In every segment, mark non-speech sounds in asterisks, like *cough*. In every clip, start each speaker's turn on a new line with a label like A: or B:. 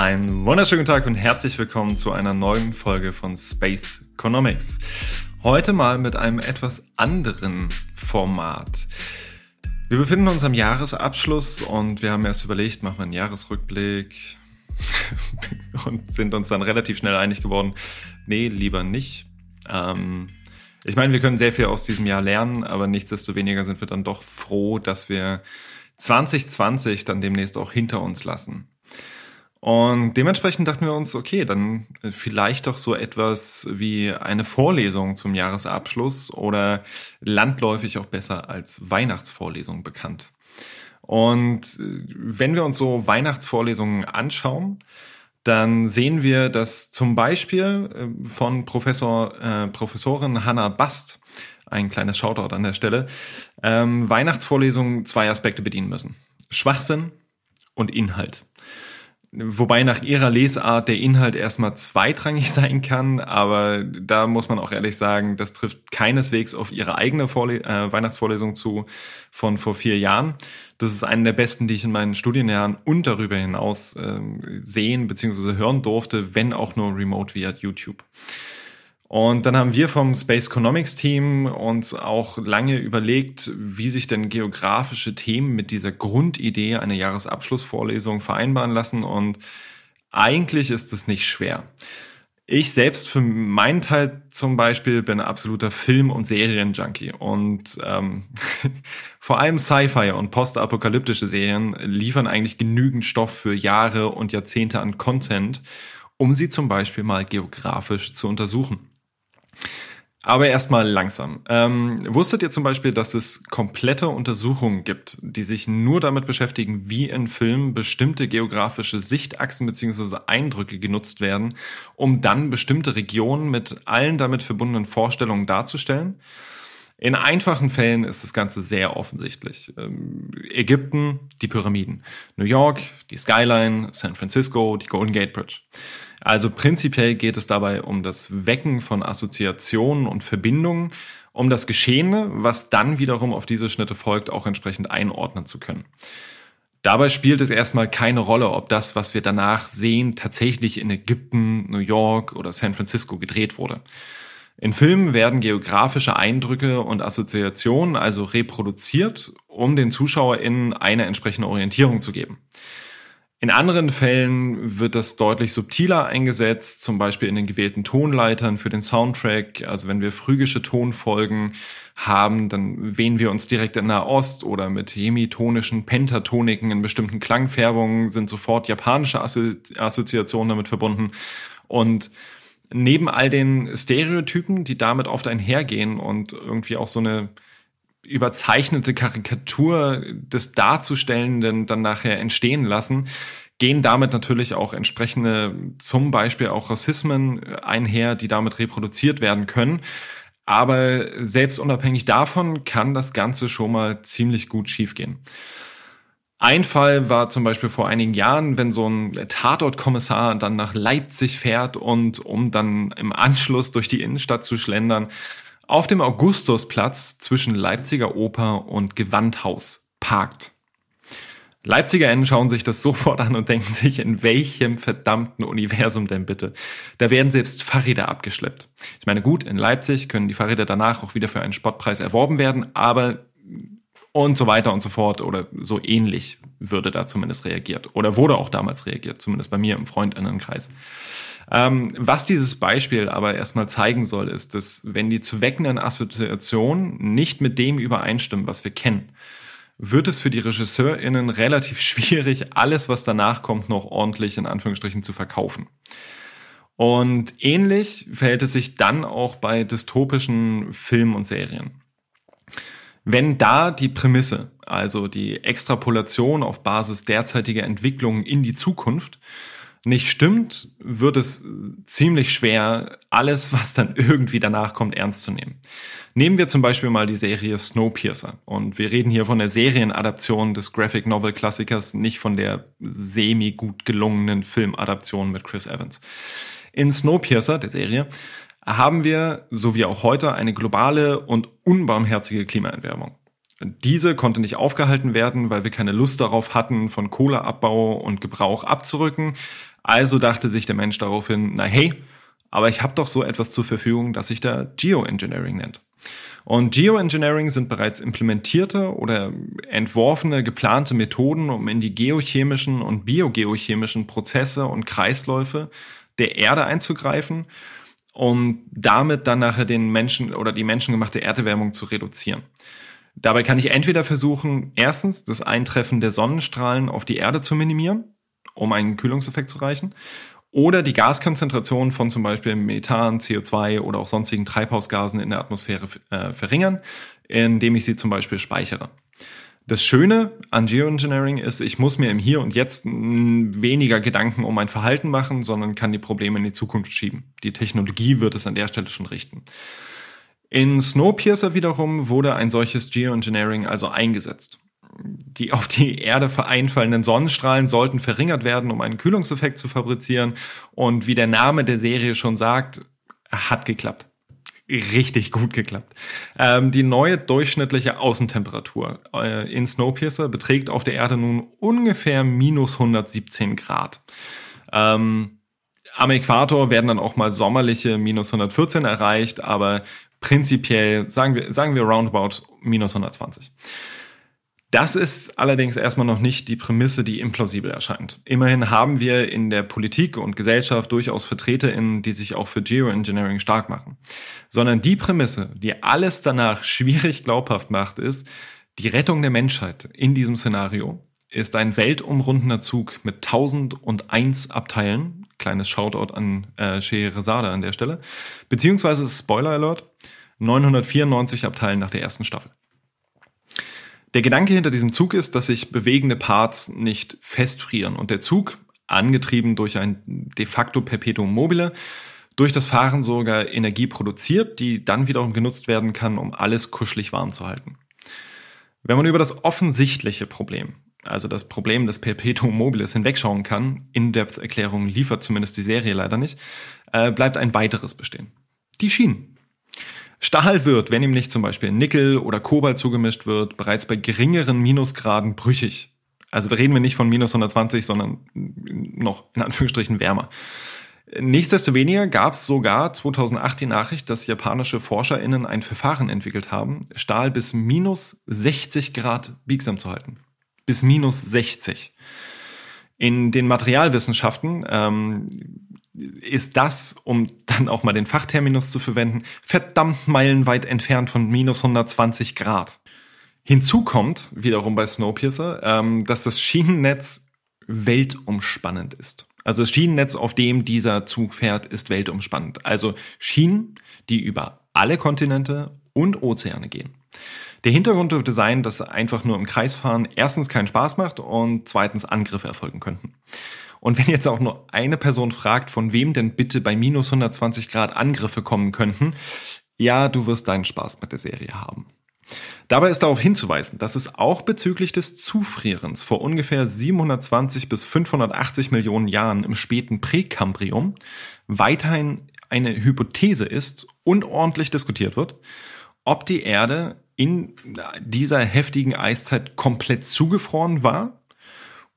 A: Einen wunderschönen Tag und herzlich willkommen zu einer neuen Folge von Space Economics. Heute mal mit einem etwas anderen Format. Wir befinden uns am Jahresabschluss und wir haben erst überlegt, machen wir einen Jahresrückblick *laughs* und sind uns dann relativ schnell einig geworden, nee, lieber nicht. Ähm, ich meine, wir können sehr viel aus diesem Jahr lernen, aber nichtsdestoweniger sind wir dann doch froh, dass wir 2020 dann demnächst auch hinter uns lassen. Und dementsprechend dachten wir uns, okay, dann vielleicht doch so etwas wie eine Vorlesung zum Jahresabschluss oder landläufig auch besser als Weihnachtsvorlesung bekannt. Und wenn wir uns so Weihnachtsvorlesungen anschauen, dann sehen wir, dass zum Beispiel äh, von Professor, äh, Professorin Hannah Bast, ein kleines Shoutout an der Stelle, ähm, Weihnachtsvorlesungen zwei Aspekte bedienen müssen. Schwachsinn und Inhalt. Wobei nach ihrer Lesart der Inhalt erstmal zweitrangig *laughs* sein kann, aber da muss man auch ehrlich sagen, das trifft keineswegs auf ihre eigene Vorle äh, Weihnachtsvorlesung zu von vor vier Jahren. Das ist eine der besten, die ich in meinen Studienjahren und darüber hinaus äh, sehen bzw. hören durfte, wenn auch nur remote via YouTube. Und dann haben wir vom Space Economics Team uns auch lange überlegt, wie sich denn geografische Themen mit dieser Grundidee einer Jahresabschlussvorlesung vereinbaren lassen. Und eigentlich ist es nicht schwer. Ich selbst für meinen Teil zum Beispiel bin absoluter Film- und Serienjunkie und ähm, *laughs* vor allem Sci-Fi und postapokalyptische Serien liefern eigentlich genügend Stoff für Jahre und Jahrzehnte an Content, um sie zum Beispiel mal geografisch zu untersuchen. Aber erstmal langsam. Ähm, wusstet ihr zum Beispiel, dass es komplette Untersuchungen gibt, die sich nur damit beschäftigen, wie in Filmen bestimmte geografische Sichtachsen bzw. Eindrücke genutzt werden, um dann bestimmte Regionen mit allen damit verbundenen Vorstellungen darzustellen? In einfachen Fällen ist das Ganze sehr offensichtlich. Ähm, Ägypten, die Pyramiden. New York, die Skyline, San Francisco, die Golden Gate Bridge. Also prinzipiell geht es dabei um das Wecken von Assoziationen und Verbindungen, um das Geschehene, was dann wiederum auf diese Schnitte folgt, auch entsprechend einordnen zu können. Dabei spielt es erstmal keine Rolle, ob das, was wir danach sehen, tatsächlich in Ägypten, New York oder San Francisco gedreht wurde. In Filmen werden geografische Eindrücke und Assoziationen also reproduziert, um den ZuschauerInnen eine entsprechende Orientierung zu geben. In anderen Fällen wird das deutlich subtiler eingesetzt, zum Beispiel in den gewählten Tonleitern für den Soundtrack. Also wenn wir phrygische Tonfolgen haben, dann wählen wir uns direkt in Nahost oder mit hemitonischen Pentatoniken in bestimmten Klangfärbungen sind sofort japanische Assoziationen damit verbunden. Und neben all den Stereotypen, die damit oft einhergehen und irgendwie auch so eine überzeichnete Karikatur des Darzustellenden dann nachher entstehen lassen, gehen damit natürlich auch entsprechende, zum Beispiel auch Rassismen einher, die damit reproduziert werden können. Aber selbst unabhängig davon kann das Ganze schon mal ziemlich gut schiefgehen. Ein Fall war zum Beispiel vor einigen Jahren, wenn so ein Tatortkommissar dann nach Leipzig fährt und um dann im Anschluss durch die Innenstadt zu schlendern, auf dem Augustusplatz zwischen Leipziger Oper und Gewandhaus parkt. LeipzigerInnen schauen sich das *laughs* sofort an und denken sich, in welchem verdammten Universum denn bitte? Da werden selbst Fahrräder abgeschleppt. Ich meine, gut, in Leipzig können die Fahrräder danach auch wieder für einen Spottpreis erworben werden, aber und so weiter und so fort oder so ähnlich würde da zumindest reagiert oder wurde auch damals reagiert, zumindest bei mir im Freundinnenkreis. Ähm, was dieses Beispiel aber erstmal zeigen soll, ist, dass wenn die zu weckenden Assoziationen nicht mit dem übereinstimmen, was wir kennen, wird es für die RegisseurInnen relativ *laughs* schwierig, alles, was danach kommt, noch ordentlich in Anführungsstrichen zu verkaufen. Und ähnlich verhält es sich dann auch bei dystopischen Filmen und Serien. Wenn da die Prämisse, also die Extrapolation auf Basis derzeitiger Entwicklungen in die Zukunft, nicht stimmt, wird es ziemlich schwer, alles, was dann irgendwie danach kommt, ernst zu nehmen. Nehmen wir zum Beispiel mal die Serie Snowpiercer. Und wir reden hier von der Serienadaption des Graphic Novel Klassikers, nicht von der semi-gut gelungenen Filmadaption mit Chris Evans. In Snowpiercer, der Serie, haben wir, so wie auch heute, eine globale und unbarmherzige Klimaerwärmung. Diese konnte nicht aufgehalten werden, weil wir keine Lust darauf hatten, von Kohleabbau und Gebrauch abzurücken. Also dachte sich der Mensch daraufhin, na hey, aber ich habe doch so etwas zur Verfügung, das sich da Geoengineering nennt. Und Geoengineering sind bereits implementierte oder entworfene, geplante Methoden, um in die geochemischen und biogeochemischen Prozesse und Kreisläufe der Erde einzugreifen, um damit dann nachher den Menschen oder die menschengemachte Erderwärmung zu reduzieren. Dabei kann ich entweder versuchen, erstens das Eintreffen der Sonnenstrahlen auf die Erde zu minimieren, um einen Kühlungseffekt zu erreichen, oder die Gaskonzentration von zum Beispiel Methan, CO2 oder auch sonstigen Treibhausgasen in der Atmosphäre äh, verringern, indem ich sie zum Beispiel speichere. Das Schöne an Geoengineering ist, ich muss mir im Hier und Jetzt weniger Gedanken um mein Verhalten machen, sondern kann die Probleme in die Zukunft schieben. Die Technologie wird es an der Stelle schon richten. In Snowpiercer wiederum wurde ein solches Geoengineering also eingesetzt die auf die Erde vereinfallenden Sonnenstrahlen sollten verringert werden, um einen Kühlungseffekt zu fabrizieren. Und wie der Name der Serie schon sagt, hat geklappt. Richtig gut geklappt. Ähm, die neue durchschnittliche Außentemperatur äh, in Snowpiercer beträgt auf der Erde nun ungefähr minus 117 Grad. Ähm, am Äquator werden dann auch mal sommerliche minus 114 erreicht, aber prinzipiell sagen wir, sagen wir roundabout minus 120. Das ist allerdings erstmal noch nicht die Prämisse, die implausibel erscheint. Immerhin haben wir in der Politik und Gesellschaft durchaus VertreterInnen, die sich auch für Geoengineering stark machen. Sondern die Prämisse, die alles danach schwierig glaubhaft macht, ist, die Rettung der Menschheit in diesem Szenario ist ein weltumrundender Zug mit 1001 Abteilen. Kleines Shoutout an äh, Scheherazade an der Stelle. Beziehungsweise, Spoiler Alert, 994 Abteilen nach der ersten Staffel. Der Gedanke hinter diesem Zug ist, dass sich bewegende Parts nicht festfrieren und der Zug, angetrieben durch ein de facto Perpetuum mobile, durch das Fahren sogar Energie produziert, die dann wiederum genutzt werden kann, um alles kuschelig warm zu halten. Wenn man über das offensichtliche Problem, also das Problem des Perpetuum mobiles hinwegschauen kann, In-Depth-Erklärungen liefert zumindest die Serie leider nicht, äh, bleibt ein weiteres bestehen. Die Schienen. Stahl wird, wenn ihm nicht zum Beispiel Nickel oder Kobalt zugemischt wird, bereits bei geringeren Minusgraden brüchig. Also da reden wir nicht von minus 120, sondern noch in Anführungsstrichen wärmer. Nichtsdestoweniger gab es sogar 2008 die Nachricht, dass japanische ForscherInnen ein Verfahren entwickelt haben, Stahl bis minus 60 Grad biegsam zu halten. Bis minus 60. In den Materialwissenschaften ähm, ist das, um dann auch mal den Fachterminus zu verwenden, verdammt meilenweit entfernt von minus 120 Grad. Hinzu kommt wiederum bei Snowpiercer, ähm, dass das Schienennetz weltumspannend ist. Also das Schienennetz, auf dem dieser Zug fährt, ist weltumspannend. Also Schienen, die über alle Kontinente und Ozeane gehen. Der Hintergrund dürfte sein, dass einfach nur im Kreisfahren erstens keinen Spaß macht und zweitens Angriffe erfolgen könnten. Und wenn jetzt auch nur eine Person fragt, von wem denn bitte bei minus 120 Grad Angriffe kommen könnten, ja, du wirst deinen Spaß mit der Serie haben. Dabei ist darauf hinzuweisen, dass es auch bezüglich des Zufrierens vor ungefähr 720 bis 580 Millionen Jahren im späten Präkambrium weiterhin eine Hypothese ist und ordentlich diskutiert wird, ob die Erde in dieser heftigen Eiszeit komplett zugefroren war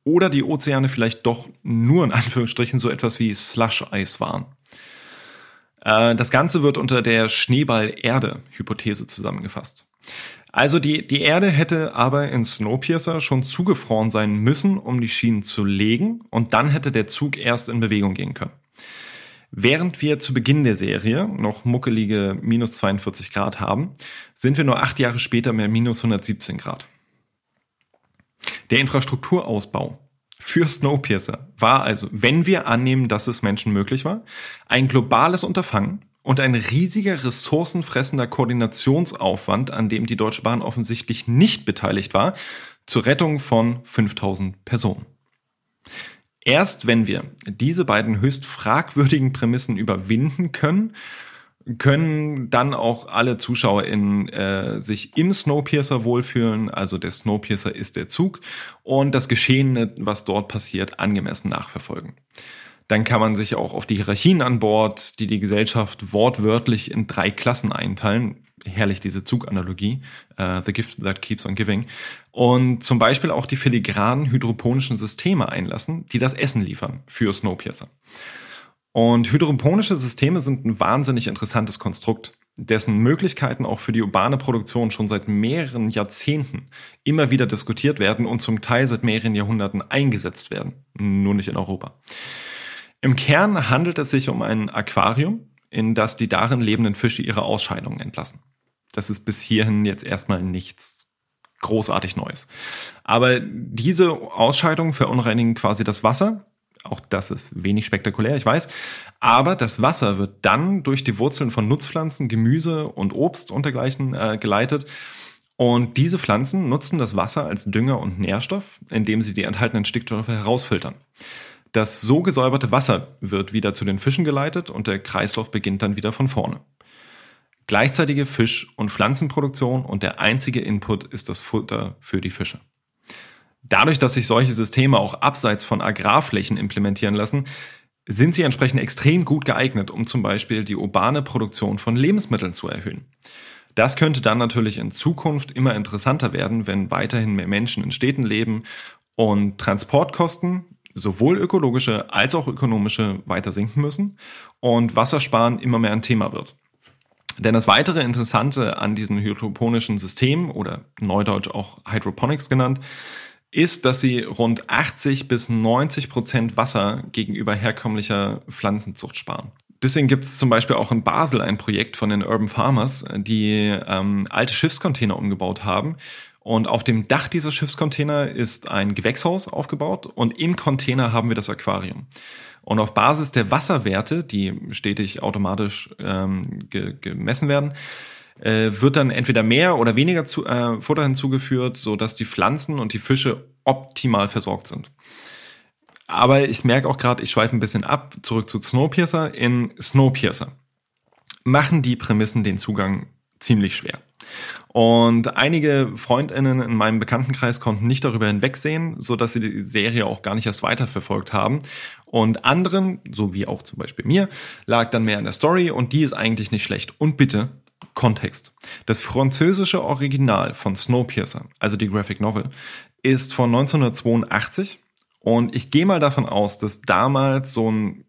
A: oder die Ozeane vielleicht doch nur in Anführungsstrichen so etwas wie Slush-Eis waren. Äh, das Ganze wird unter der Schneeball-Erde-Hypothese zusammengefasst. Also die, die Erde hätte aber in Snowpiercer schon zugefroren sein müssen, um die Schienen zu legen, und dann hätte der Zug erst in Bewegung gehen können. Während wir zu Beginn der Serie noch muckelige minus 42 Grad haben, sind wir nur acht Jahre später mehr minus 117 Grad. Der Infrastrukturausbau für Snowpiercer war also, wenn wir annehmen, dass es Menschen möglich war, ein globales Unterfangen und ein riesiger ressourcenfressender Koordinationsaufwand, an dem die Deutsche Bahn offensichtlich nicht beteiligt war, zur Rettung von 5000 Personen. Erst wenn wir diese beiden höchst fragwürdigen Prämissen überwinden können können dann auch alle ZuschauerInnen äh, sich im Snowpiercer wohlfühlen. Also der Snowpiercer ist der Zug und das Geschehene, was dort passiert, angemessen nachverfolgen. Dann kann man sich auch auf die Hierarchien an Bord, die die Gesellschaft wortwörtlich in drei Klassen einteilen, herrlich diese Zuganalogie, uh, The Gift That Keeps on Giving, und zum Beispiel auch die filigranen hydroponischen Systeme einlassen, die das Essen liefern für Snowpiercer. Und hydroponische Systeme sind ein wahnsinnig interessantes Konstrukt, dessen Möglichkeiten auch für die urbane Produktion schon seit mehreren Jahrzehnten immer wieder diskutiert werden und zum Teil seit mehreren Jahrhunderten eingesetzt werden, nur nicht in Europa. Im Kern handelt es sich um ein Aquarium, in das die darin lebenden Fische ihre Ausscheidungen entlassen. Das ist bis hierhin jetzt erstmal nichts großartig Neues. Aber diese Ausscheidungen verunreinigen quasi das Wasser, auch das ist wenig spektakulär, ich weiß. Aber das Wasser wird dann durch die Wurzeln von Nutzpflanzen, Gemüse und Obst und dergleichen äh, geleitet. Und diese Pflanzen nutzen das Wasser als Dünger und Nährstoff, indem sie die enthaltenen Stickstoffe herausfiltern. Das so gesäuberte Wasser wird wieder zu den Fischen geleitet und der Kreislauf beginnt dann wieder von vorne. Gleichzeitige Fisch- und Pflanzenproduktion und der einzige Input ist das Futter für die Fische. Dadurch, dass sich solche Systeme auch abseits von Agrarflächen implementieren lassen, sind sie entsprechend extrem gut geeignet, um zum Beispiel die urbane Produktion von Lebensmitteln zu erhöhen. Das könnte dann natürlich in Zukunft immer interessanter werden, wenn weiterhin mehr Menschen in Städten leben und Transportkosten, sowohl ökologische als auch ökonomische, weiter sinken müssen und Wassersparen immer mehr ein Thema wird. Denn das weitere Interessante an diesen hydroponischen Systemen oder neudeutsch auch Hydroponics genannt, ist, dass sie rund 80 bis 90 Prozent Wasser gegenüber herkömmlicher Pflanzenzucht sparen. Deswegen gibt es zum Beispiel auch in Basel ein Projekt von den Urban Farmers, die ähm, alte Schiffscontainer umgebaut haben. Und auf dem Dach dieser Schiffscontainer ist ein Gewächshaus aufgebaut und im Container haben wir das Aquarium. Und auf Basis der Wasserwerte, die stetig automatisch ähm, ge gemessen werden, äh, wird dann entweder mehr oder weniger zu, äh, Futter hinzugeführt, so dass die Pflanzen und die Fische optimal versorgt sind. Aber ich merke auch gerade, ich schweife ein bisschen ab, zurück zu Snowpiercer. In Snowpiercer machen die Prämissen den Zugang ziemlich schwer. Und einige Freundinnen in meinem Bekanntenkreis konnten nicht darüber hinwegsehen, so dass sie die Serie auch gar nicht erst weiterverfolgt haben. Und anderen, so wie auch zum Beispiel mir, lag dann mehr in der Story und die ist eigentlich nicht schlecht. Und bitte, Kontext. Das französische Original von Snowpiercer, also die Graphic Novel, ist von 1982 und ich gehe mal davon aus, dass damals so ein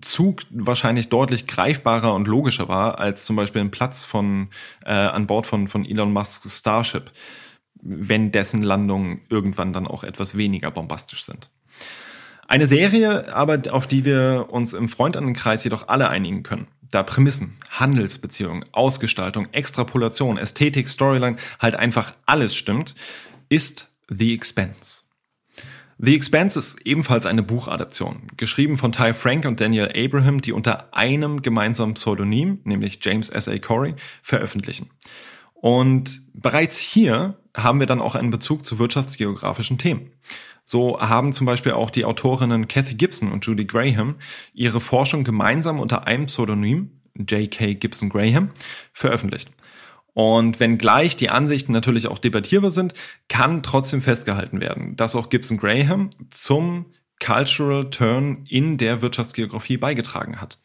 A: Zug wahrscheinlich deutlich greifbarer und logischer war als zum Beispiel ein Platz von äh, an Bord von, von Elon Musks Starship, wenn dessen Landungen irgendwann dann auch etwas weniger bombastisch sind. Eine Serie, aber auf die wir uns im Freundinnenkreis jedoch alle einigen können. Da Prämissen, Handelsbeziehungen, Ausgestaltung, Extrapolation, Ästhetik, Storyline, halt einfach alles stimmt, ist The Expense. The Expanse ist ebenfalls eine Buchadaption, geschrieben von Ty Frank und Daniel Abraham, die unter einem gemeinsamen Pseudonym, nämlich James S. A. Corey, veröffentlichen. Und bereits hier haben wir dann auch einen Bezug zu wirtschaftsgeografischen Themen. So haben zum Beispiel auch die Autorinnen Kathy Gibson und Judy Graham ihre Forschung gemeinsam unter einem Pseudonym, J.K. Gibson Graham, veröffentlicht. Und wenngleich die Ansichten natürlich auch debattierbar sind, kann trotzdem festgehalten werden, dass auch Gibson Graham zum Cultural Turn in der Wirtschaftsgeografie beigetragen hat.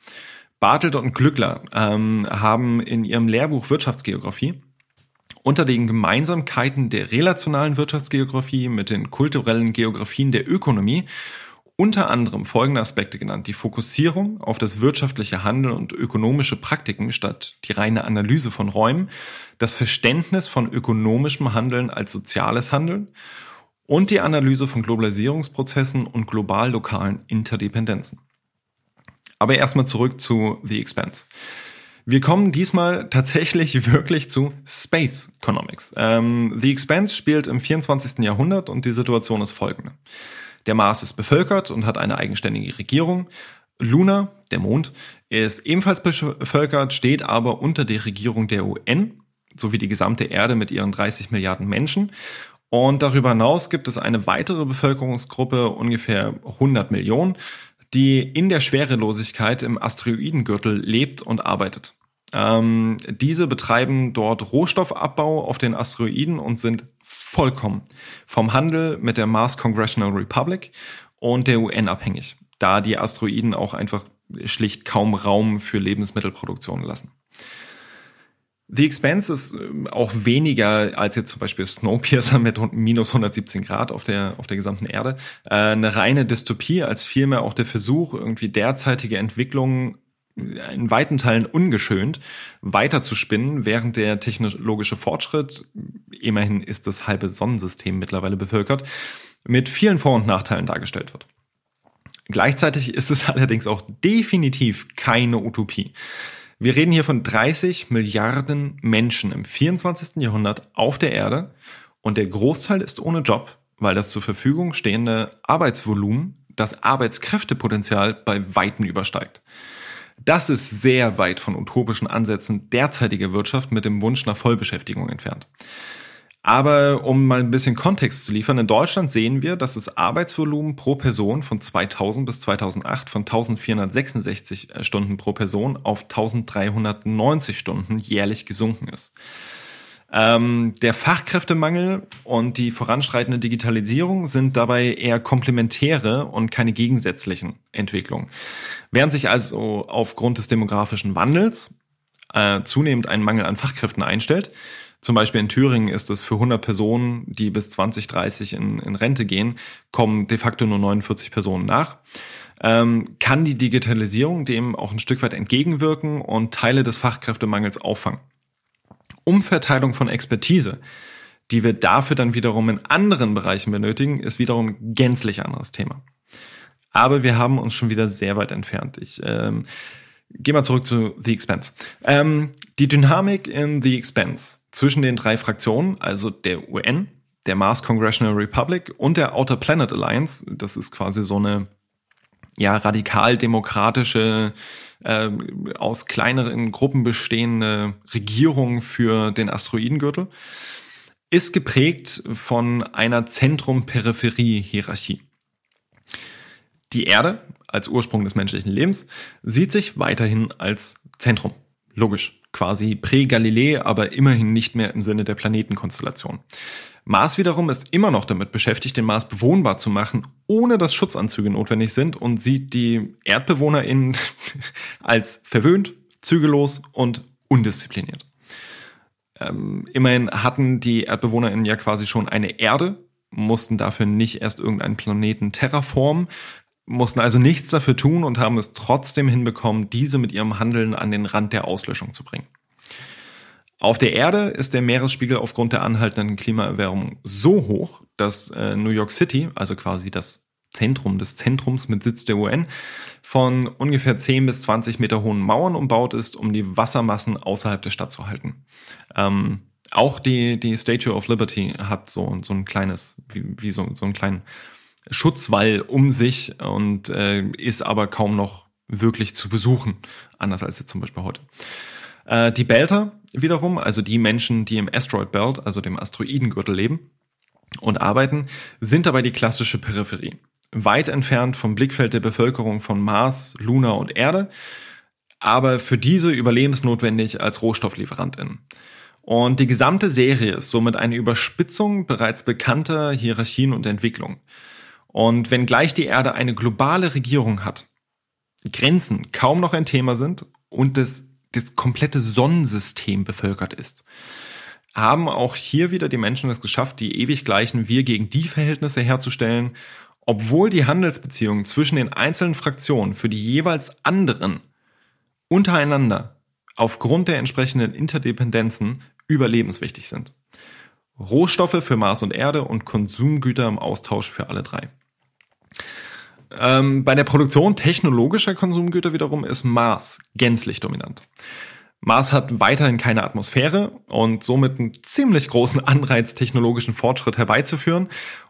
A: Bartelt und Glückler ähm, haben in ihrem Lehrbuch Wirtschaftsgeografie unter den Gemeinsamkeiten der relationalen Wirtschaftsgeografie mit den kulturellen Geografien der Ökonomie unter anderem folgende Aspekte genannt. Die Fokussierung auf das wirtschaftliche Handeln und ökonomische Praktiken statt die reine Analyse von Räumen, das Verständnis von ökonomischem Handeln als soziales Handeln und die Analyse von Globalisierungsprozessen und global-lokalen Interdependenzen. Aber erstmal zurück zu The Expanse. Wir kommen diesmal tatsächlich *laughs* wirklich zu Space Economics. Ähm, The Expanse spielt im 24. Jahrhundert und die Situation ist folgende. Der Mars ist bevölkert und hat eine eigenständige Regierung. Luna, der Mond, ist ebenfalls bevölkert, steht aber unter der Regierung der UN sowie die gesamte Erde mit ihren 30 Milliarden Menschen. Und darüber hinaus gibt es eine weitere Bevölkerungsgruppe, ungefähr 100 Millionen, die in der Schwerelosigkeit im Asteroidengürtel lebt und arbeitet. Ähm, diese betreiben dort Rohstoffabbau auf den Asteroiden und sind vollkommen vom Handel mit der Mars Congressional Republic und der UN abhängig, da die Asteroiden auch einfach schlicht kaum Raum für Lebensmittelproduktion lassen. The Expanse ist ähm, auch weniger als jetzt zum Beispiel Snowpiercer mit minus 117 Grad auf der, auf der gesamten Erde. Äh, eine reine Dystopie als vielmehr auch der Versuch, irgendwie derzeitige Entwicklungen in weiten Teilen ungeschönt weiter zu spinnen, während der technologische Fortschritt, immerhin ist das halbe Sonnensystem mittlerweile bevölkert, mit vielen Vor- und Nachteilen dargestellt wird. Gleichzeitig ist es *laughs* allerdings auch definitiv keine Utopie. Wir reden hier von 30 Milliarden Menschen im 24. Jahrhundert auf der Erde und der Großteil ist ohne Job, weil das zur Verfügung stehende Arbeitsvolumen das Arbeitskräftepotenzial bei Weitem übersteigt. Das ist sehr weit von utopischen Ansätzen derzeitiger Wirtschaft mit dem Wunsch nach Vollbeschäftigung entfernt. Aber um mal ein bisschen Kontext zu liefern, in Deutschland sehen wir, dass das Arbeitsvolumen pro Person von 2000 bis 2008 von 1466 äh, Stunden pro Person auf 1390 Stunden jährlich gesunken ist. Ähm, der Fachkräftemangel und die voranschreitende Digitalisierung sind dabei eher komplementäre und keine gegensätzlichen Entwicklungen. Während sich also aufgrund des demografischen Wandels äh, zunehmend ein Mangel an Fachkräften einstellt, zum Beispiel in Thüringen ist es für 100 Personen, die bis 2030 in, in Rente gehen, kommen de facto nur 49 Personen nach. Ähm, kann die Digitalisierung dem auch ein Stück weit entgegenwirken und Teile des Fachkräftemangels auffangen. Umverteilung von Expertise, die wir dafür dann wiederum in anderen Bereichen benötigen, ist wiederum ein gänzlich anderes Thema. Aber wir haben uns schon wieder sehr weit entfernt. Ich ähm, Geh mal zurück zu The Expense. Ähm, die Dynamik in The Expense zwischen den drei Fraktionen, also der UN, der Mars Congressional Republic und der Outer Planet Alliance, das ist quasi so eine ja, radikal-demokratische, äh, aus kleineren Gruppen bestehende Regierung für den Asteroidengürtel, ist geprägt von einer Zentrum-Peripherie-Hierarchie. Die Erde als Ursprung des menschlichen Lebens sieht sich weiterhin als Zentrum. Logisch, quasi prä-Galilei, aber immerhin nicht mehr im Sinne der Planetenkonstellation. Mars wiederum ist immer noch damit beschäftigt, den Mars bewohnbar zu machen, ohne dass Schutzanzüge notwendig sind und sieht die ErdbewohnerInnen *laughs* als verwöhnt, zügellos und undiszipliniert. Ähm, immerhin hatten die ErdbewohnerInnen ja quasi schon eine Erde, mussten dafür nicht erst irgendeinen Planeten terraformen, mussten also nichts dafür tun und haben es trotzdem hinbekommen, diese mit ihrem Handeln an den Rand der Auslöschung zu bringen. Auf der Erde ist der Meeresspiegel aufgrund der anhaltenden Klimaerwärmung so hoch, dass äh, New York City, also quasi das Zentrum des Zentrums mit Sitz der UN, von ungefähr 10 bis 20 Meter hohen Mauern umbaut ist, um die Wassermassen außerhalb der Stadt zu halten. Ähm, auch die, die Statue of Liberty hat so, so ein kleines, wie, wie so, so einen kleinen Schutzwall um sich und äh, ist aber kaum noch wirklich zu besuchen, anders als jetzt zum Beispiel heute. Äh, die Belter wiederum, also die Menschen, die im Asteroid Belt, also dem Asteroidengürtel leben und arbeiten, sind dabei die klassische Peripherie. Weit entfernt vom Blickfeld der Bevölkerung von Mars, Luna und Erde, aber für diese überlebensnotwendig als Rohstofflieferantin. Und die gesamte Serie ist somit eine Überspitzung bereits bekannter Hierarchien und Entwicklungen. Und wenngleich die Erde eine globale Regierung hat, Grenzen kaum noch ein Thema sind und das, das komplette Sonnensystem bevölkert ist, haben auch hier wieder die Menschen es geschafft, die ewig gleichen Wir gegen die Verhältnisse herzustellen, obwohl die Handelsbeziehungen zwischen den einzelnen Fraktionen für die jeweils anderen untereinander aufgrund der entsprechenden Interdependenzen überlebenswichtig sind. Rohstoffe für Mars und Erde und Konsumgüter im Austausch für alle drei. Ähm, bei der Produktion technologischer Konsumgüter wiederum ist Mars gänzlich dominant. Mars hat weiterhin keine Atmosphäre und somit einen ziemlich großen Anreiz, technologischen Fortschritt herbeizuführen.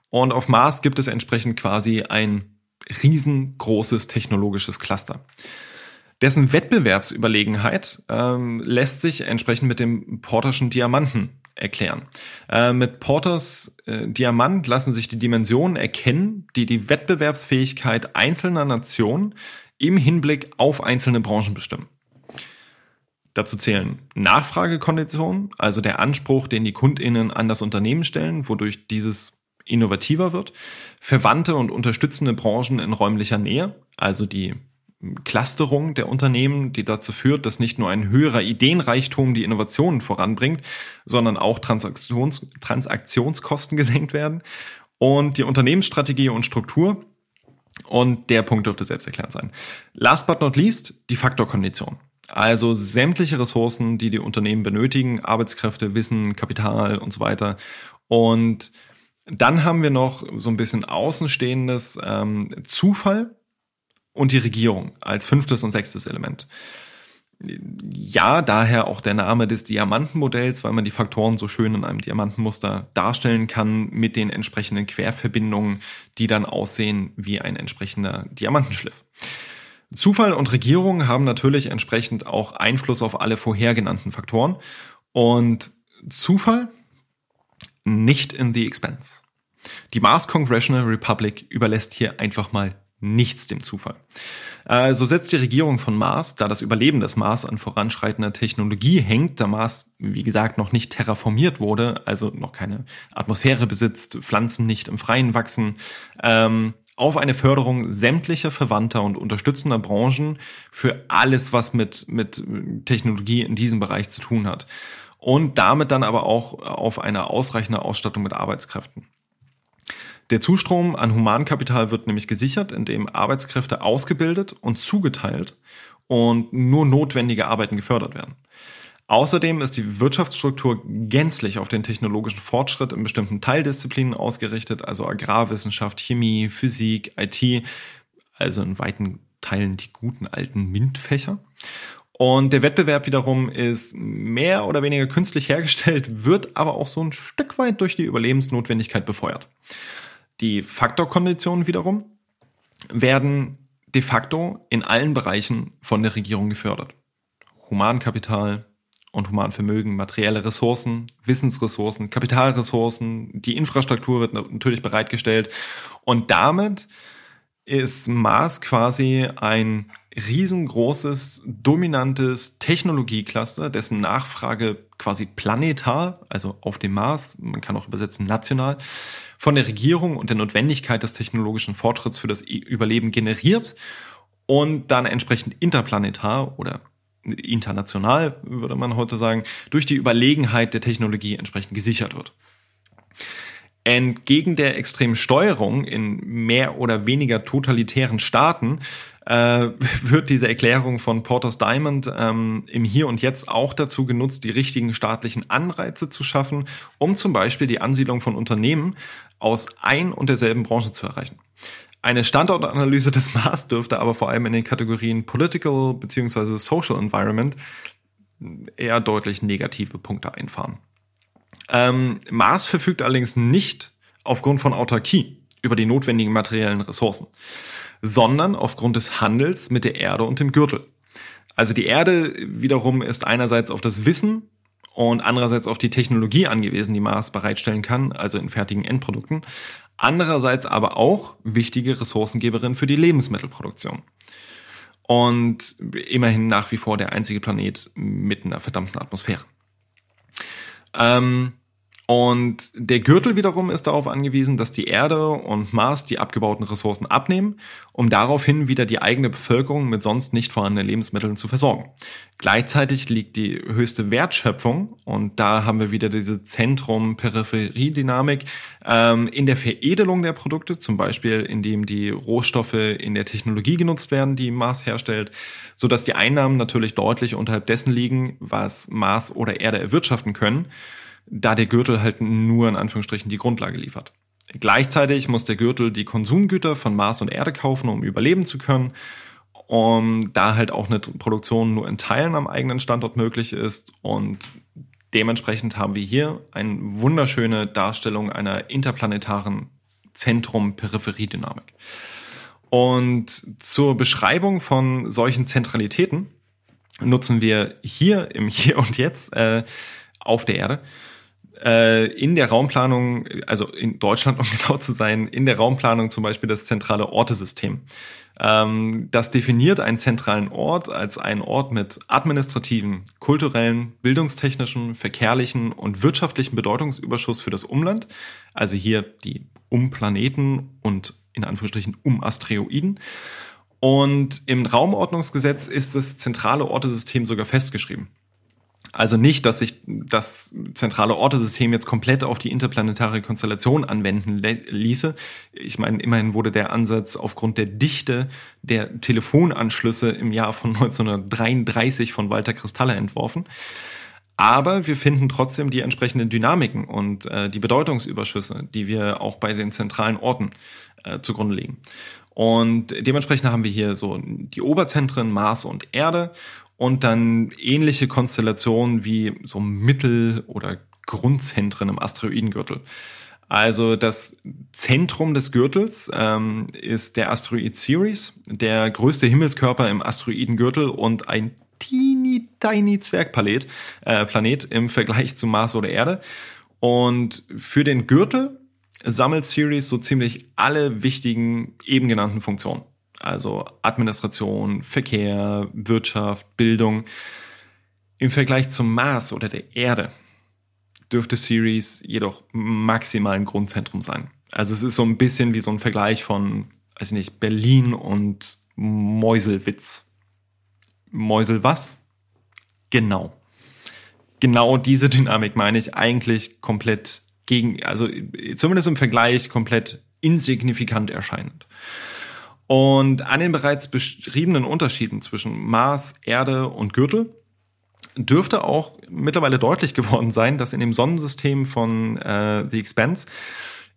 A: Und auf Mars gibt es entsprechend quasi ein riesengroßes technologisches Cluster. Dessen Wettbewerbsüberlegenheit ähm, lässt sich entsprechend mit dem Porterschen Diamanten erklären. Äh, mit Porters äh, Diamant lassen sich die Dimensionen erkennen, die die Wettbewerbsfähigkeit einzelner Nationen im Hinblick auf einzelne Branchen bestimmen. Dazu zählen Nachfragekonditionen, also der Anspruch, den die Kundinnen an das Unternehmen stellen, wodurch dieses innovativer wird, verwandte und unterstützende Branchen in räumlicher Nähe, also die Clusterung der Unternehmen, die dazu führt, dass nicht nur ein höherer Ideenreichtum die Innovationen voranbringt, sondern auch Transaktions Transaktionskosten gesenkt werden. Und die Unternehmensstrategie und Struktur. Und der Punkt dürfte selbsterklärend sein. Last but not least, die Faktorkondition. Also sämtliche Ressourcen, die die Unternehmen benötigen, Arbeitskräfte, Wissen, Kapital und so weiter. Und dann haben wir noch so ein bisschen Außenstehendes ähm, Zufall und die Regierung als fünftes und sechstes Element. Ja, daher auch der Name des Diamantenmodells, weil man die Faktoren so schön in einem Diamantenmuster darstellen kann mit den entsprechenden Querverbindungen, die dann aussehen wie ein entsprechender Diamantenschliff. Zufall und Regierung haben natürlich entsprechend auch Einfluss auf alle vorher genannten Faktoren und Zufall nicht in the expense. Die Mars Congressional Republic überlässt hier einfach mal nichts dem Zufall. Äh, so setzt die Regierung von Mars, da das Überleben des Mars an voranschreitender Technologie hängt, da Mars, wie gesagt, noch nicht terraformiert wurde, also noch keine Atmosphäre besitzt, Pflanzen nicht im Freien wachsen, ähm, auf eine Förderung sämtlicher verwandter und unterstützender Branchen für alles, was mit, mit Technologie in diesem Bereich zu tun hat. Und damit dann aber auch auf eine ausreichende Ausstattung mit Arbeitskräften. Der Zustrom an Humankapital wird nämlich gesichert, indem Arbeitskräfte ausgebildet und zugeteilt und nur notwendige Arbeiten gefördert werden. Außerdem ist die Wirtschaftsstruktur gänzlich auf den technologischen Fortschritt in bestimmten Teildisziplinen ausgerichtet, also Agrarwissenschaft, Chemie, Physik, IT, also in weiten Teilen die guten alten MINT-Fächer. Und der Wettbewerb wiederum ist mehr oder weniger künstlich hergestellt, wird aber auch so ein Stück weit durch die Überlebensnotwendigkeit befeuert. Die Faktorkonditionen wiederum werden de facto in allen Bereichen von der Regierung gefördert. Humankapital und Humanvermögen, materielle Ressourcen, Wissensressourcen, Kapitalressourcen, die Infrastruktur wird natürlich bereitgestellt und damit ist Mars quasi ein riesengroßes, dominantes Technologiecluster, dessen Nachfrage quasi planetar, also auf dem Mars, man kann auch übersetzen national, von der Regierung und der Notwendigkeit des technologischen Fortschritts für das Überleben generiert und dann entsprechend interplanetar oder international, würde man heute sagen, durch die Überlegenheit der Technologie entsprechend gesichert wird. Entgegen der extremen Steuerung in mehr oder weniger totalitären Staaten äh, *laughs* wird diese Erklärung von Porter's Diamond ähm, im Hier und Jetzt auch dazu genutzt, die richtigen staatlichen Anreize zu schaffen, um zum Beispiel die Ansiedlung von Unternehmen aus ein und derselben Branche zu erreichen. Eine Standortanalyse des *laughs* Mars dürfte aber vor allem in den Kategorien Political bzw. Social Environment eher deutlich negative Punkte einfahren. Ähm, Mars verfügt allerdings nicht aufgrund von Autarkie über die notwendigen materiellen Ressourcen, sondern aufgrund des Handels mit der Erde und dem Gürtel. Also die Erde wiederum ist einerseits auf das Wissen und andererseits auf die Technologie angewiesen, die Mars bereitstellen kann, also in fertigen Endprodukten. Andererseits aber auch wichtige Ressourcengeberin für die Lebensmittelproduktion. Und immerhin nach wie vor der einzige Planet mit einer verdammten Atmosphäre. Ähm, und der Gürtel wiederum ist darauf angewiesen, dass die Erde und Mars die abgebauten Ressourcen abnehmen, um daraufhin wieder die eigene Bevölkerung mit sonst nicht vorhandenen Lebensmitteln zu versorgen. Gleichzeitig liegt die höchste Wertschöpfung, und da haben wir wieder diese Zentrum-Peripherie-Dynamik, ähm, in der Veredelung der Produkte, zum Beispiel indem die Rohstoffe in der Technologie genutzt werden, die Mars herstellt, so dass die Einnahmen natürlich deutlich unterhalb dessen liegen, was Mars oder Erde erwirtschaften können da der Gürtel halt nur in Anführungsstrichen die Grundlage liefert. Gleichzeitig muss der Gürtel die Konsumgüter von Mars und Erde kaufen, um überleben zu können. Um, da halt auch eine Produktion nur in Teilen am eigenen Standort möglich ist. Und dementsprechend haben wir hier eine wunderschöne Darstellung einer interplanetaren Zentrum-Peripherie-Dynamik. Und zur Beschreibung von solchen Zentralitäten nutzen wir hier im Hier und Jetzt äh, auf der Erde in der Raumplanung, also in Deutschland, um *laughs* genau zu sein, in der Raumplanung zum Beispiel das zentrale Ortesystem. Ähm, das definiert einen zentralen Ort als einen Ort mit administrativen, kulturellen, bildungstechnischen, verkehrlichen und wirtschaftlichen Bedeutungsüberschuss für das Umland, also hier die Umplaneten und in Anführungsstrichen Umasteroiden Und im Raumordnungsgesetz ist das zentrale Ortesystem sogar festgeschrieben. Also nicht, dass sich das zentrale Ortesystem jetzt komplett auf die interplanetare Konstellation anwenden ließe. Ich meine, immerhin wurde der Ansatz aufgrund der Dichte der Telefonanschlüsse im Jahr von *laughs* 1933 von Walter Kristaller entworfen. Aber wir finden trotzdem die entsprechenden Dynamiken und äh, die Bedeutungsüberschüsse, die wir auch bei den zentralen Orten äh, zugrunde legen. Und dementsprechend haben wir hier so die Oberzentren Mars und Erde und dann ähnliche Konstellationen wie so Mittel- oder Grundzentren im Asteroidengürtel. Also das Zentrum des Gürtels ähm, ist der Asteroid Ceres, der größte Himmelskörper im Asteroidengürtel und ein teeny tiny Zwergplanet äh, Planet im Vergleich zu Mars oder Erde. Und für den Gürtel sammelt Ceres so ziemlich alle wichtigen eben genannten Funktionen also Administration, Verkehr, Wirtschaft, Bildung. Im Vergleich zum Mars oder der Erde dürfte Ceres jedoch maximal ein Grundzentrum sein. Also es ist so ein bisschen wie so ein Vergleich von, weiß ich nicht, Berlin und Meuselwitz. Mäusel was? Genau. Genau diese Dynamik meine ich eigentlich komplett gegen, also zumindest im Vergleich komplett insignifikant erscheinend. Und an den bereits beschriebenen Unterschieden zwischen Mars, Erde und Gürtel dürfte auch mittlerweile deutlich geworden sein, dass in dem Sonnensystem von äh, The Expanse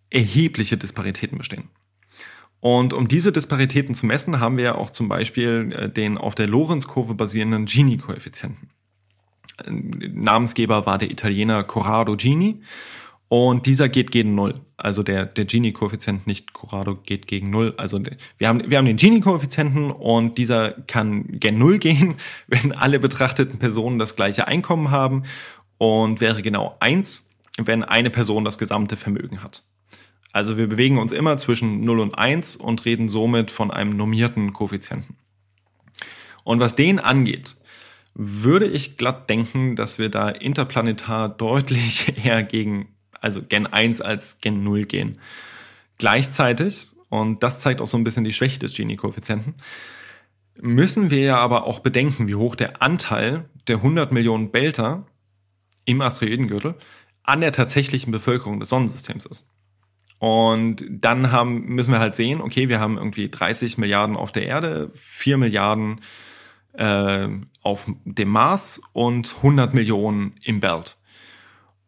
A: erhebliche Disparitäten bestehen. Und um diese Disparitäten zu messen, haben wir auch zum Beispiel äh, den auf der Lorenz-Kurve basierenden Gini-Koeffizienten. Namensgeber war der Italiener Corrado Gini und dieser geht gegen Null. Also der, der Gini-Koeffizient, nicht Corrado, geht gegen Null. Also wir haben, wir haben den Gini-Koeffizienten und dieser kann gen Null gehen, *laughs* wenn alle betrachteten Personen das gleiche Einkommen haben und wäre genau eins, wenn eine Person das gesamte Vermögen hat. Also wir bewegen uns immer zwischen 0 und 1 und reden somit von einem normierten Koeffizienten. Und was den angeht, würde ich glatt denken, dass wir da interplanetar deutlich *laughs* eher gegen also Gen 1 als Gen 0 gehen. Gleichzeitig, und das zeigt auch so ein bisschen die Schwäche des Gini-Koeffizienten, müssen wir ja aber auch bedenken, wie hoch der Anteil der 100 Millionen Belter im Asteroidengürtel an der tatsächlichen Bevölkerung des Sonnensystems ist. Und dann haben, müssen wir halt sehen, okay, wir haben irgendwie 30 Milliarden auf der Erde, 4 Milliarden äh, auf dem Mars und 100 Millionen im Belt.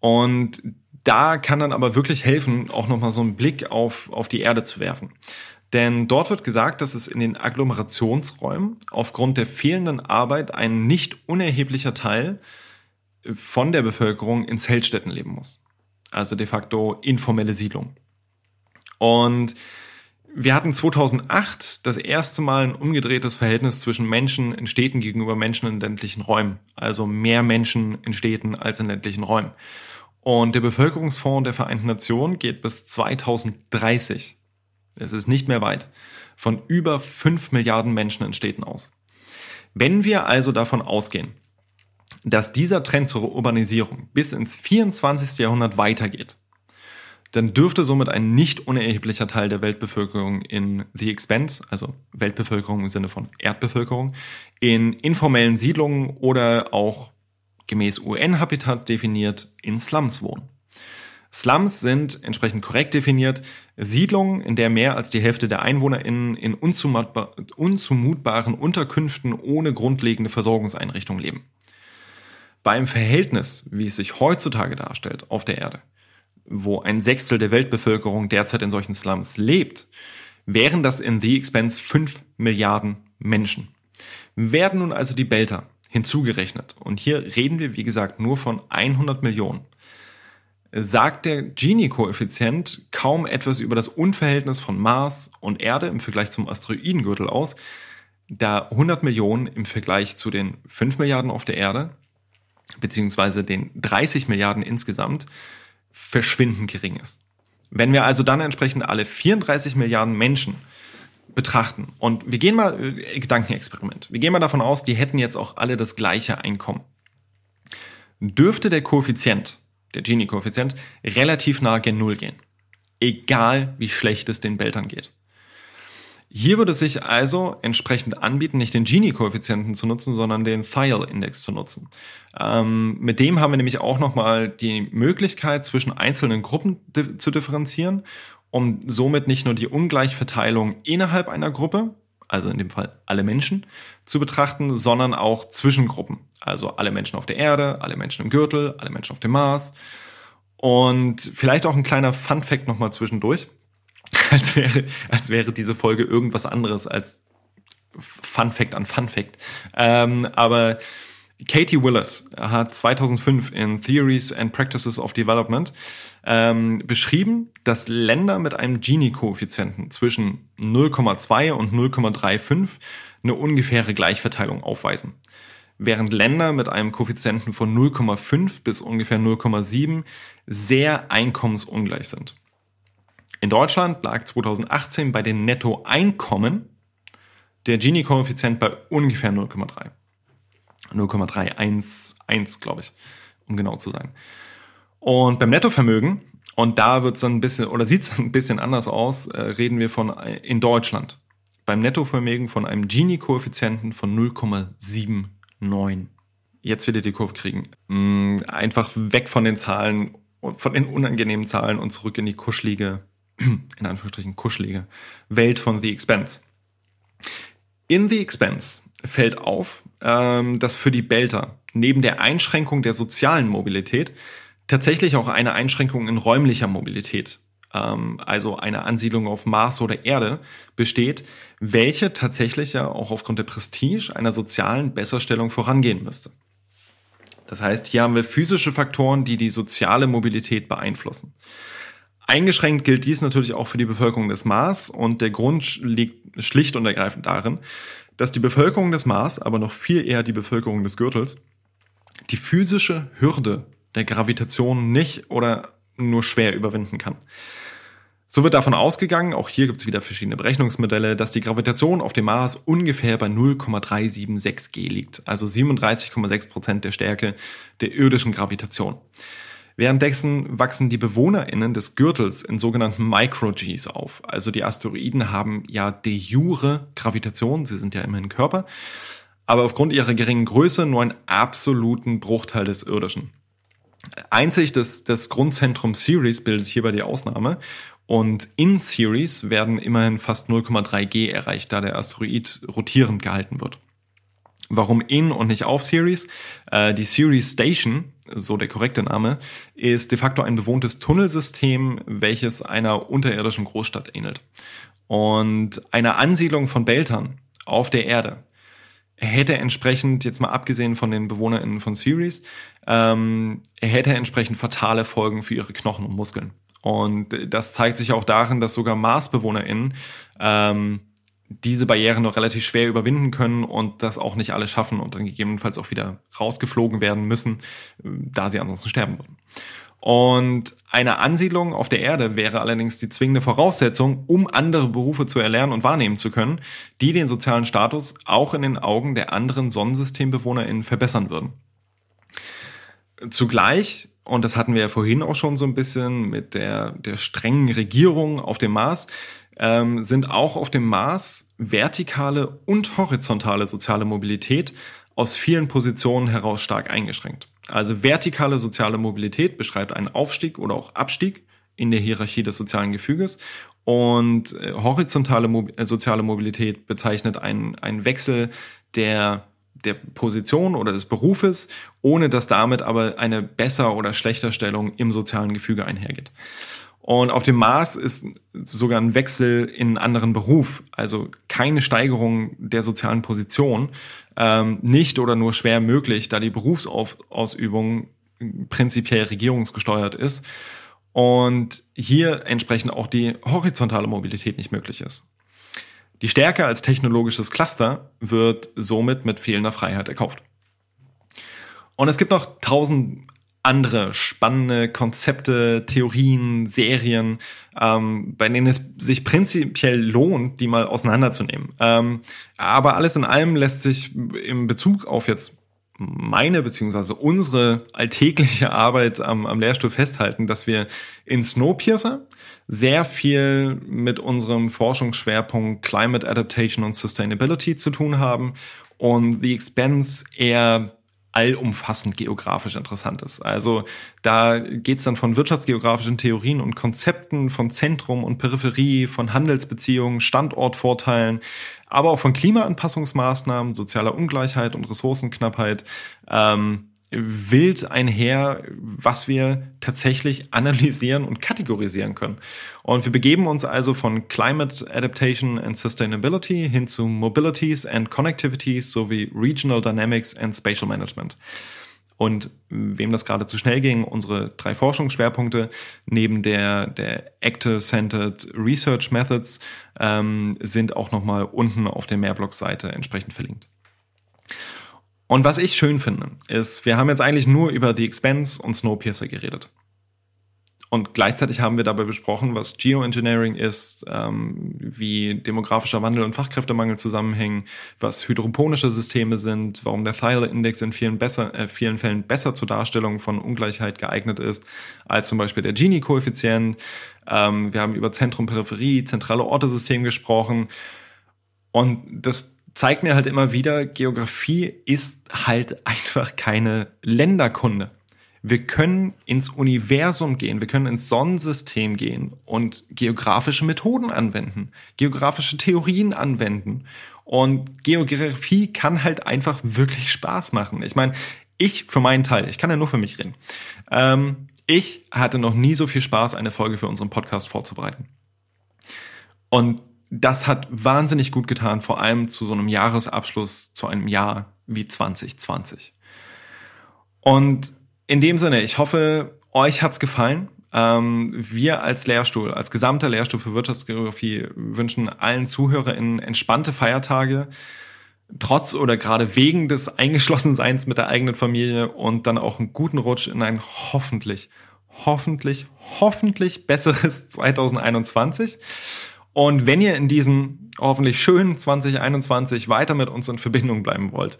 A: Und da kann dann aber wirklich helfen, auch nochmal so einen Blick auf, auf die Erde zu werfen. Denn dort wird gesagt, dass es in den Agglomerationsräumen aufgrund der fehlenden Arbeit ein nicht unerheblicher Teil von der Bevölkerung in Zeltstätten leben muss. Also de facto informelle Siedlung. Und wir hatten 2008 das erste Mal ein umgedrehtes Verhältnis zwischen Menschen in Städten gegenüber Menschen in ländlichen Räumen. Also mehr Menschen in Städten als in ländlichen Räumen. Und der Bevölkerungsfonds der Vereinten Nationen geht bis 2030, es ist nicht mehr weit, von über 5 Milliarden Menschen in Städten aus. Wenn wir also davon ausgehen, dass dieser Trend zur Urbanisierung bis ins 24. Jahrhundert weitergeht, dann dürfte somit ein nicht unerheblicher Teil der Weltbevölkerung in The Expense, also Weltbevölkerung im Sinne von Erdbevölkerung, in informellen Siedlungen oder auch gemäß UN-Habitat definiert in Slums wohnen. Slums sind entsprechend korrekt definiert Siedlungen, in der mehr als die Hälfte der EinwohnerInnen in unzumutbaren Unterkünften ohne grundlegende Versorgungseinrichtungen leben. Beim Verhältnis, wie es sich heutzutage darstellt auf der Erde, wo ein Sechstel der Weltbevölkerung derzeit in solchen Slums lebt, wären das in The Expense 5 Milliarden Menschen. Werden nun also die Belter hinzugerechnet. Und hier reden wir, wie gesagt, nur von 100 Millionen. Sagt der Gini-Koeffizient kaum etwas über das Unverhältnis von Mars und Erde im Vergleich zum Asteroidengürtel aus, da 100 Millionen im Vergleich zu den 5 Milliarden auf der Erde, beziehungsweise den 30 Milliarden insgesamt, verschwindend gering ist. Wenn wir also dann entsprechend alle 34 Milliarden Menschen betrachten. Und wir gehen mal, äh, Gedankenexperiment, wir gehen mal davon aus, die hätten jetzt auch alle das gleiche Einkommen. Dürfte der Koeffizient, der Gini-Koeffizient, relativ nah gen Null gehen. Egal wie schlecht es den Beltern geht. Hier würde es sich also entsprechend anbieten, nicht den Gini-Koeffizienten zu nutzen, sondern den Thiel-Index zu nutzen. Ähm, mit dem haben wir nämlich auch nochmal die Möglichkeit, zwischen einzelnen Gruppen di zu differenzieren, um somit nicht nur die Ungleichverteilung innerhalb einer Gruppe, also in dem Fall alle Menschen, zu betrachten, sondern auch zwischen Gruppen. Also alle Menschen auf der Erde, alle Menschen im Gürtel, alle Menschen auf dem Mars. Und vielleicht auch ein kleiner Fun-Fact nochmal zwischendurch *laughs* als wäre, als wäre diese Folge irgendwas anderes als Fun Fact an Fun Fact. Ähm, aber Katie Willis hat 2005 in Theories and Practices of Development ähm, beschrieben, dass Länder mit einem Gini-Koeffizienten zwischen 0,2 und 0,35 eine ungefähre Gleichverteilung aufweisen. Während Länder mit einem Koeffizienten von 0,5 bis ungefähr 0,7 sehr einkommensungleich sind. In Deutschland lag 2018 bei den Nettoeinkommen der Gini-Koeffizient bei ungefähr 0,3. 0,311, glaube ich, um genau zu sein. Und beim Nettovermögen, und da wird es ein bisschen, oder sieht es ein bisschen anders aus, äh, reden wir von äh, in Deutschland. Beim Nettovermögen von einem Gini-Koeffizienten von 0,79. Jetzt wieder die Kurve kriegen. Mm, einfach weg von den Zahlen, von den unangenehmen Zahlen und zurück in die kuschelige *clears throat* in Anführungsstrichen kuschelige Welt von The Expense. In The Expense fällt auf, ähm, dass für die Belter neben der Einschränkung der sozialen Mobilität tatsächlich auch eine Einschränkung in räumlicher Mobilität, ähm, also eine Ansiedlung auf Mars oder Erde, besteht, welche tatsächlich ja auch aufgrund der Prestige einer sozialen Besserstellung vorangehen müsste. Das heißt, hier haben wir physische Faktoren, die die soziale Mobilität beeinflussen. Eingeschränkt gilt dies natürlich auch für die Bevölkerung des Mars und der Grund liegt schlicht und ergreifend darin, dass die Bevölkerung des Mars, aber noch viel eher die Bevölkerung des Gürtels, die physische Hürde der Gravitation nicht oder nur schwer überwinden kann. So wird davon ausgegangen, auch hier gibt es wieder verschiedene Berechnungsmodelle, dass die Gravitation auf dem Mars ungefähr bei 0,376 G liegt, also 37,6 Prozent der Stärke der irdischen Gravitation. Währenddessen wachsen die BewohnerInnen des Gürtels in sogenannten Micro-Gs auf. Also die Asteroiden haben ja de jure Gravitation, sie sind ja immerhin Körper, aber aufgrund ihrer geringen Größe nur einen absoluten Bruchteil des irdischen. Einzig das, das Grundzentrum Ceres bildet hierbei die Ausnahme und in Ceres werden immerhin fast 0,3 G erreicht, da der Asteroid rotierend gehalten wird. Warum in und nicht auf Ceres? Äh, die Ceres Station, so der korrekte Name, ist de facto ein bewohntes Tunnelsystem, welches einer unterirdischen Großstadt ähnelt. Und eine Ansiedlung von Beltern auf der Erde hätte entsprechend, jetzt mal abgesehen von den BewohnerInnen von Ceres, ähm, hätte entsprechend fatale Folgen für ihre Knochen und Muskeln. Und das zeigt sich auch darin, dass sogar MarsbewohnerInnen ähm, diese Barriere noch relativ schwer überwinden können und das auch nicht alle schaffen und dann gegebenenfalls auch wieder rausgeflogen werden müssen, da sie ansonsten sterben würden. Und eine Ansiedlung auf der Erde wäre allerdings die zwingende Voraussetzung, um andere Berufe zu erlernen und wahrnehmen zu können, die den sozialen Status auch in den Augen der anderen SonnensystembewohnerInnen verbessern würden. Zugleich, und das hatten wir ja vorhin auch schon so ein bisschen mit der, der strengen Regierung auf dem Mars, ähm, sind auch auf dem Mars vertikale und horizontale soziale Mobilität aus vielen Positionen heraus stark eingeschränkt. Also vertikale soziale Mobilität beschreibt einen Aufstieg oder auch Abstieg in der Hierarchie des sozialen Gefüges und äh, horizontale Mo äh, soziale Mobilität bezeichnet einen, einen Wechsel der der Position oder des Berufes, ohne dass damit aber eine besser oder schlechter Stellung im sozialen Gefüge einhergeht. Und auf dem Mars ist sogar ein Wechsel in einen anderen Beruf, also keine Steigerung der sozialen Position, ähm, nicht oder nur schwer möglich, da die Berufsausübung prinzipiell regierungsgesteuert ist und hier entsprechend auch die horizontale Mobilität nicht möglich ist. Die Stärke als technologisches Cluster wird somit mit fehlender Freiheit erkauft. Und es gibt noch tausend andere spannende Konzepte, Theorien, Serien, ähm, bei denen es sich prinzipiell lohnt, die mal auseinanderzunehmen. Ähm, aber alles in allem lässt sich in Bezug auf jetzt meine beziehungsweise unsere alltägliche Arbeit am, am Lehrstuhl festhalten, dass wir in Snowpiercer sehr viel mit unserem Forschungsschwerpunkt Climate Adaptation und Sustainability zu tun haben und The Expense eher allumfassend geografisch interessant ist. Also da geht's dann von wirtschaftsgeografischen Theorien und Konzepten, von Zentrum und Peripherie, von Handelsbeziehungen, Standortvorteilen, aber auch von Klimaanpassungsmaßnahmen, sozialer Ungleichheit und Ressourcenknappheit. Ähm, wild einher, was wir tatsächlich analysieren und kategorisieren können. Und wir begeben uns also von Climate Adaptation and Sustainability hin zu Mobilities and Connectivities sowie Regional Dynamics and Spatial Management. Und wem das gerade zu schnell ging, unsere drei Forschungsschwerpunkte neben der, der Actor-Centered Research Methods ähm, sind auch nochmal unten auf der Mehrblock-Seite entsprechend verlinkt. Und was ich schön finde, ist, wir haben jetzt eigentlich nur über The Expense und Snowpiercer geredet. Und gleichzeitig haben wir dabei besprochen, was Geoengineering ist, ähm, wie demografischer Wandel und Fachkräftemangel zusammenhängen, was hydroponische Systeme sind, warum der Thiele-Index in vielen, besser, äh, vielen Fällen besser zur Darstellung von Ungleichheit geeignet ist, als zum Beispiel der Gini-Koeffizient. Ähm, wir haben über Zentrum-Peripherie, zentrale Ortesystem gesprochen. Und das zeigt mir halt immer wieder, Geografie ist halt *laughs* einfach keine Länderkunde. Wir können ins Universum gehen, wir können ins Sonnensystem gehen und geografische Methoden anwenden, geografische Theorien anwenden. Und Geografie kann halt einfach wirklich Spaß machen. Ich meine, ich für meinen Teil, ich kann ja nur für mich reden. Ähm, ich hatte noch nie so viel Spaß, eine Folge für unseren Podcast vorzubereiten. Und das hat wahnsinnig gut getan, vor allem zu so einem Jahresabschluss, zu einem Jahr wie 2020. Und in dem Sinne, ich hoffe, euch hat's gefallen. Ähm, wir als Lehrstuhl, als gesamter Lehrstuhl für Wirtschaftsgeografie wünschen allen ZuhörerInnen entspannte Feiertage, trotz oder gerade wegen des Eingeschlossenseins mit der eigenen Familie und dann auch einen guten Rutsch in ein hoffentlich, hoffentlich, hoffentlich besseres *laughs* 2021. Und wenn ihr in diesem hoffentlich schönen 2021 weiter mit uns in Verbindung bleiben wollt,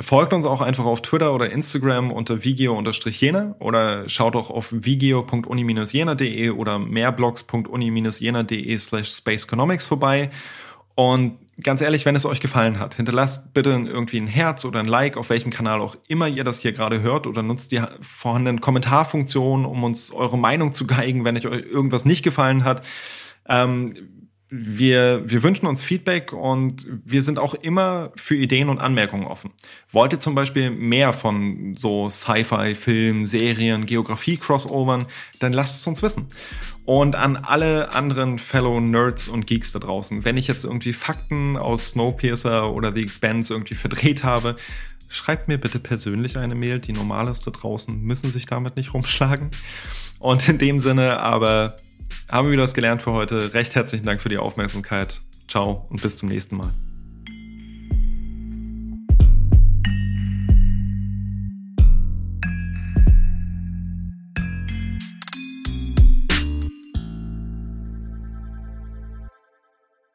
A: folgt uns auch einfach auf Twitter oder Instagram unter vigio-jena oder schaut auch auf vigio.uni-jena.de oder mehrblogs.uni-jena.de slash spaceeconomics vorbei. Und ganz ehrlich, wenn es euch gefallen hat, hinterlasst bitte irgendwie ein Herz oder ein Like, auf welchem Kanal auch immer ihr das hier gerade hört oder nutzt die vorhandenen Kommentarfunktionen, um uns eure Meinung zu geigen, wenn euch irgendwas nicht gefallen hat. Ähm, wir, wir wünschen uns Feedback und wir sind auch immer für Ideen und Anmerkungen offen. Wollt ihr zum Beispiel mehr von so Sci-Fi, Film, Serien, Geografie-Crossovern, dann lasst es uns wissen. Und an alle anderen Fellow Nerds und Geeks da draußen, wenn ich jetzt irgendwie Fakten aus Snowpiercer oder The Expanse irgendwie verdreht habe, schreibt mir bitte persönlich eine Mail. Die normales da draußen müssen sich damit nicht rumschlagen. Und in dem Sinne aber haben wir wieder was gelernt für heute. Recht herzlichen Dank für die Aufmerksamkeit. Ciao und bis zum nächsten Mal.